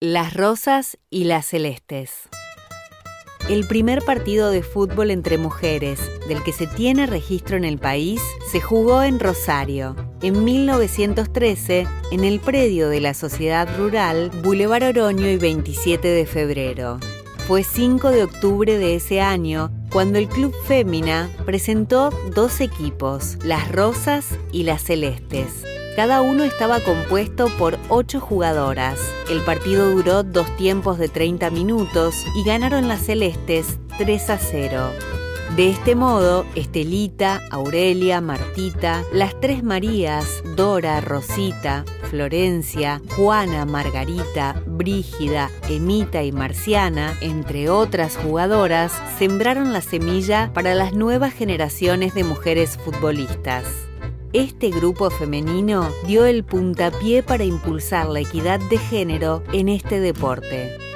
Las Rosas y las Celestes. El primer partido de fútbol entre mujeres del que se tiene registro en el país se jugó en Rosario, en 1913, en el predio de la Sociedad Rural Boulevard Oroño y 27 de febrero. Fue 5 de octubre de ese año cuando el Club Fémina presentó dos equipos, las Rosas y las Celestes cada uno estaba compuesto por ocho jugadoras. El partido duró dos tiempos de 30 minutos y ganaron las celestes 3 a 0. De este modo, Estelita, Aurelia, Martita, las tres Marías, Dora, Rosita, Florencia, Juana, Margarita, Brígida, Emita y Marciana, entre otras jugadoras, sembraron la semilla para las nuevas generaciones de mujeres futbolistas. Este grupo femenino dio el puntapié para impulsar la equidad de género en este deporte.